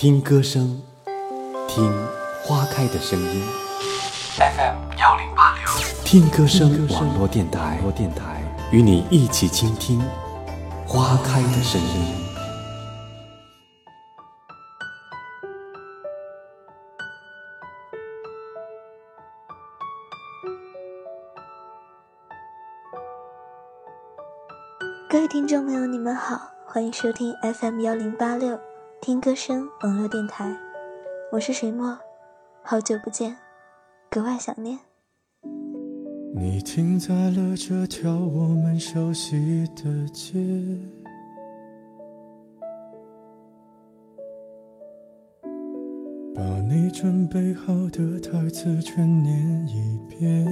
听歌声，听花开的声音。FM 幺零八六，听歌声网络电台电台，与你一起倾听花开的声音。各位听众朋友，你们好，欢迎收听 FM 幺零八六。听歌声网络电台，我是水墨，好久不见，格外想念。你停在了这条我们熟悉的街，把你准备好的台词全念一遍，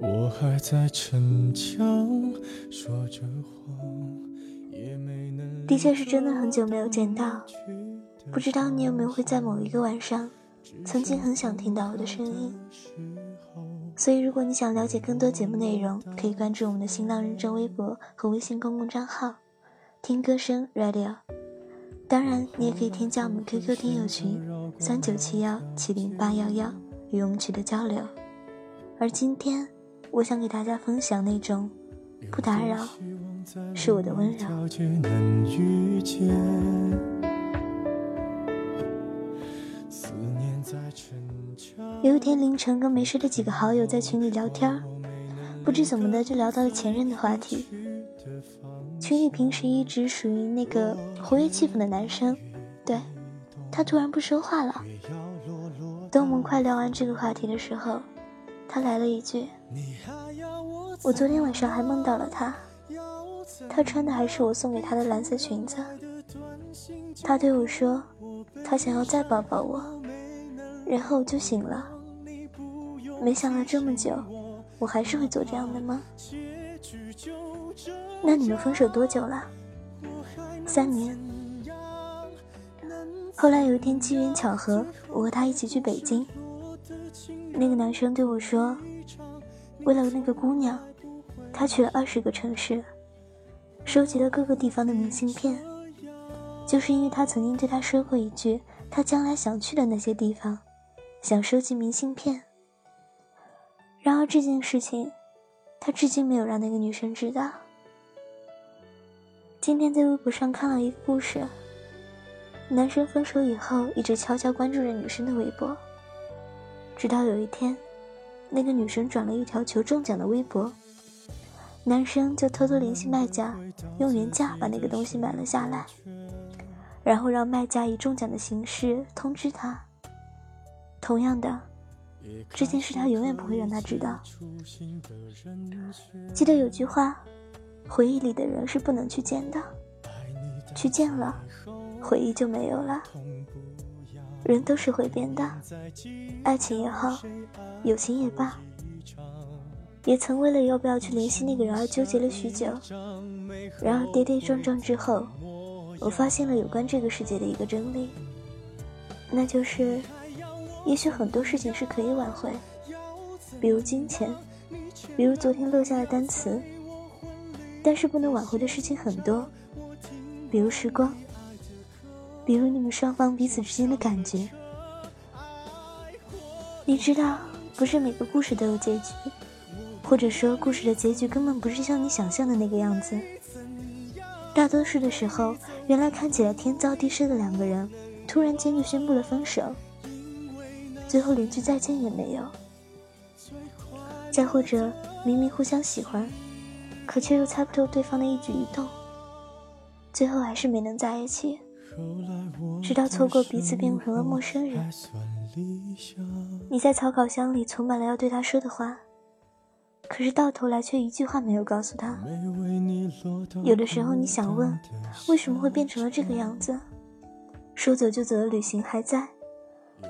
我还在逞强说着谎。的确是真的很久没有见到，不知道你有没有会在某一个晚上，曾经很想听到我的声音。所以如果你想了解更多节目内容，可以关注我们的新浪认证微博和微信公共账号“听歌声 Radio”。当然，你也可以添加我们 QQ 听友群三九七幺七零八幺幺，与我们取得交流。而今天，我想给大家分享那种不打扰。是我的温柔。有一天凌晨，跟没事的几个好友在群里聊天，不知怎么的就聊到了前任的话题。群里平时一直属于那个活跃气氛的男生，对他突然不说话了。等我们快聊完这个话题的时候，他来了一句：“我昨天晚上还梦到了他。”她穿的还是我送给她的蓝色裙子。她对我说：“她想要再抱抱我。”然后我就醒了。没想到这么久，我还是会做这样的梦。那你们分手多久了？三年。后来有一天机缘巧合，我和他一起去北京。那个男生对我说：“为了那个姑娘，他去了二十个城市。”收集了各个地方的明信片，就是因为他曾经对他说过一句，他将来想去的那些地方，想收集明信片。然而这件事情，他至今没有让那个女生知道。今天在微博上看了一个故事，男生分手以后一直悄悄关注着女生的微博，直到有一天，那个女生转了一条求中奖的微博。男生就偷偷联系卖家，用原价把那个东西买了下来，然后让卖家以中奖的形式通知他。同样的，这件事他永远不会让他知道。记得有句话，回忆里的人是不能去见的，去见了，回忆就没有了。人都是会变的，爱情也好，友情也罢。也曾为了要不要去联系那个人而纠结了许久，然而跌跌撞撞之后，我发现了有关这个世界的一个真理，那就是，也许很多事情是可以挽回，比如金钱，比如昨天落下的单词，但是不能挽回的事情很多，比如时光，比如你们双方彼此之间的感觉。你知道，不是每个故事都有结局。或者说，故事的结局根本不是像你想象的那个样子。大多数的时候，原来看起来天造地设的两个人，突然间就宣布了分手，最后连句再见也没有。再或者，明明互相喜欢，可却又猜不透对方的一举一动，最后还是没能在一起，直到错过彼此变成了陌生人。你在草稿箱里存满了要对他说的话。可是到头来却一句话没有告诉他。有的时候你想问，为什么会变成了这个样子？说走就走的旅行还在，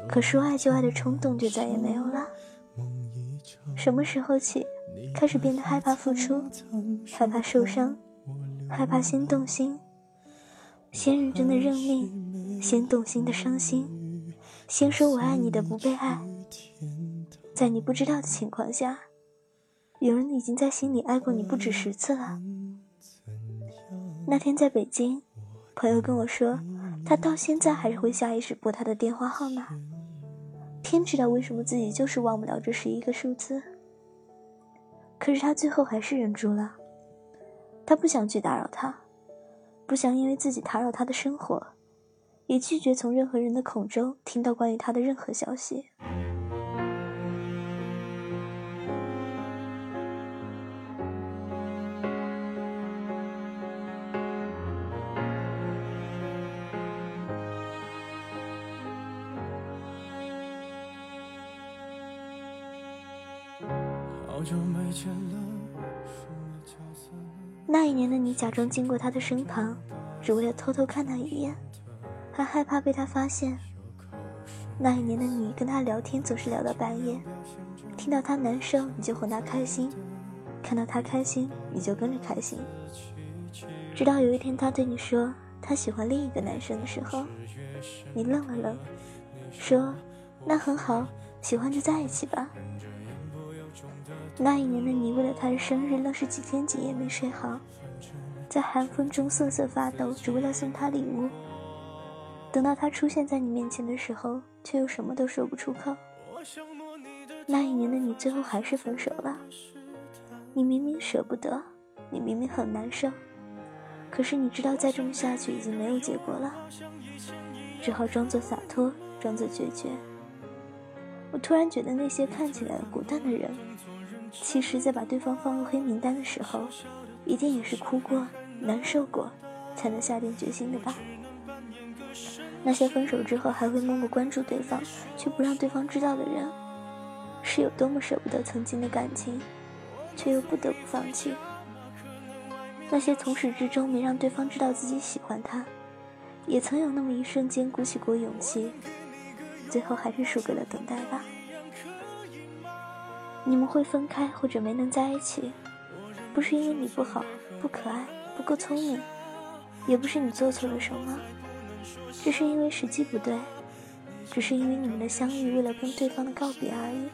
可说爱就爱的冲动就再也没有了。什么时候起，开始变得害怕付出，害怕受伤，害怕先动心，先认真的认命，先动心的伤心，先说我爱你的不被爱，在你不知道的情况下。有人已经在心里爱过你不止十次了。那天在北京，朋友跟我说，他到现在还是会下意识拨他的电话号码。天知道为什么自己就是忘不了这十一个数字。可是他最后还是忍住了，他不想去打扰他，不想因为自己打扰他的生活，也拒绝从任何人的口中听到关于他的任何消息。那一年的你假装经过他的身旁，只为了偷偷看他一眼，还害怕被他发现。那一年的你跟他聊天总是聊到半夜，听到他难受你就哄他开心，看到他开心你就跟着开心。直到有一天他对你说他喜欢另一个男生的时候，你愣了愣，说：“那很好，喜欢就在一起吧。”那一年的你，为了他的生日，愣是几天几夜没睡好，在寒风中瑟瑟发抖，只为了送他礼物。等到他出现在你面前的时候，却又什么都说不出口。那一年的你，最后还是分手了。你明明舍不得，你明明很难受，可是你知道再这么下去已经没有结果了，只好装作洒脱，装作决绝。我突然觉得那些看起来果断的人。其实，在把对方放入黑名单的时候，一定也是哭过、难受过，才能下定决心的吧？那些分手之后还会默默关注对方，却不让对方知道的人，是有多么舍不得曾经的感情，却又不得不放弃？那些从始至终没让对方知道自己喜欢他，也曾有那么一瞬间鼓起过勇气，最后还是输给了等待吧？你们会分开或者没能在一起，不是因为你不好、不可爱、不够聪明，也不是你做错了什么，只是因为时机不对，只是因为你们的相遇为了跟对方的告别而已，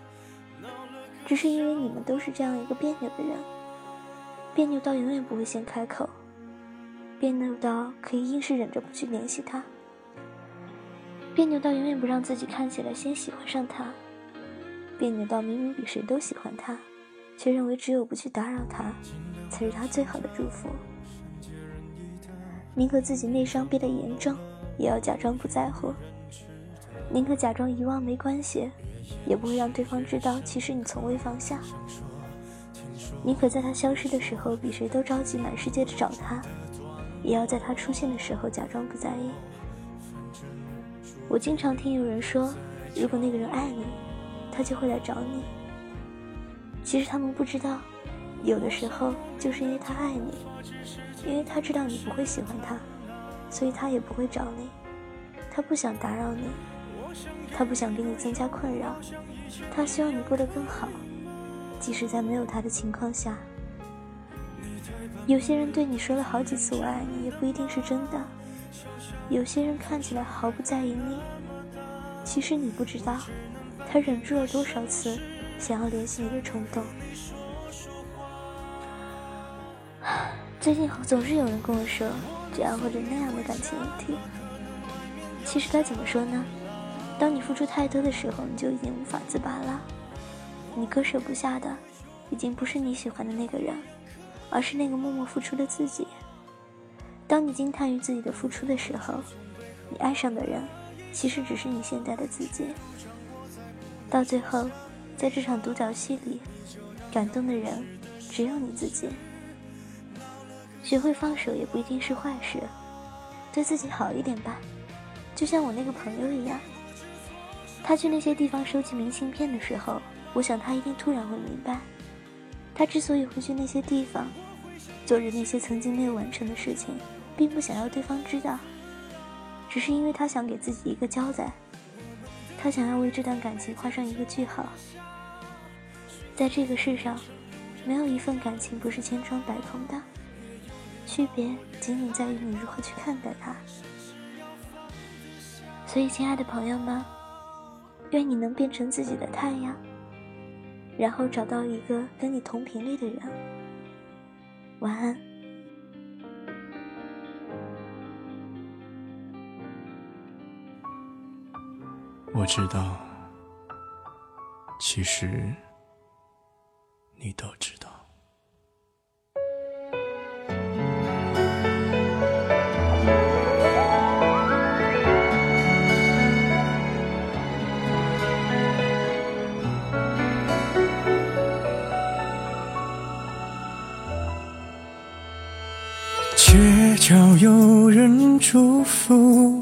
只是因为你们都是这样一个别扭的人，别扭到永远不会先开口，别扭到可以硬是忍着不去联系他，别扭到永远不让自己看起来先喜欢上他。别扭到明明比谁都喜欢他，却认为只有不去打扰他，才是他最好的祝福。宁可自己内伤憋得严重，也要假装不在乎；宁可假装遗忘没关系，也不会让对方知道其实你从未放下。宁可在他消失的时候比谁都着急，满世界的找他，也要在他出现的时候假装不在意。我经常听有人说，如果那个人爱你。他就会来找你。其实他们不知道，有的时候就是因为他爱你，因为他知道你不会喜欢他，所以他也不会找你。他不想打扰你，他不想给你增加困扰，他希望你过得更好，即使在没有他的情况下。有些人对你说了好几次我爱你，也不一定是真的。有些人看起来毫不在意你，其实你不知道。他忍住了多少次想要联系你的冲动？最近总是有人跟我说这样或者那样的感情问题。其实该怎么说呢？当你付出太多的时候，你就已经无法自拔了。你割舍不下的，已经不是你喜欢的那个人，而是那个默默付出的自己。当你惊叹于自己的付出的时候，你爱上的人，其实只是你现在的自己。到最后，在这场独角戏里，感动的人只有你自己。学会放手也不一定是坏事，对自己好一点吧。就像我那个朋友一样，他去那些地方收集明信片的时候，我想他一定突然会明白，他之所以会去那些地方，做着那些曾经没有完成的事情，并不想要对方知道，只是因为他想给自己一个交代。他想要为这段感情画上一个句号。在这个世上，没有一份感情不是千疮百孔的，区别仅仅在于你如何去看待它。所以，亲爱的朋友们，愿你能变成自己的太阳，然后找到一个跟你同频率的人。晚安。我知道，其实你都知道。街角有人祝福，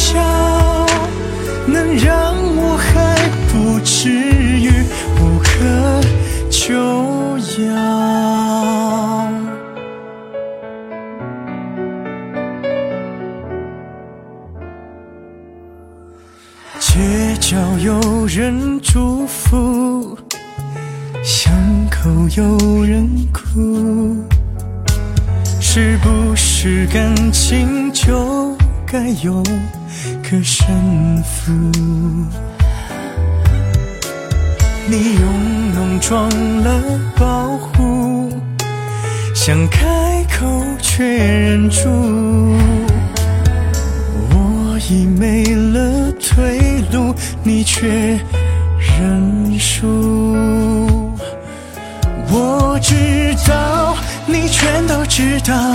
笑，能让我还不至于无可救药。街角有人祝福。巷口有人哭，是不是感情就该有个胜负？你用浓妆了保护，想开口却忍住。我已没了退路，你却认输。我知道，你全都知道，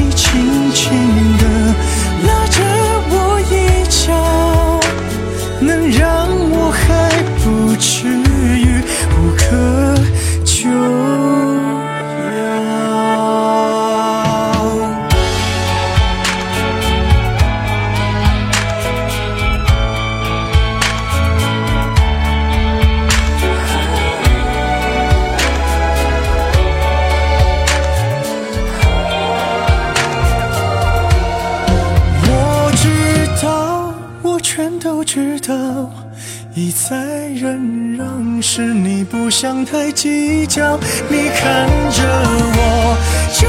一再忍让是你不想太计较。你看着我，就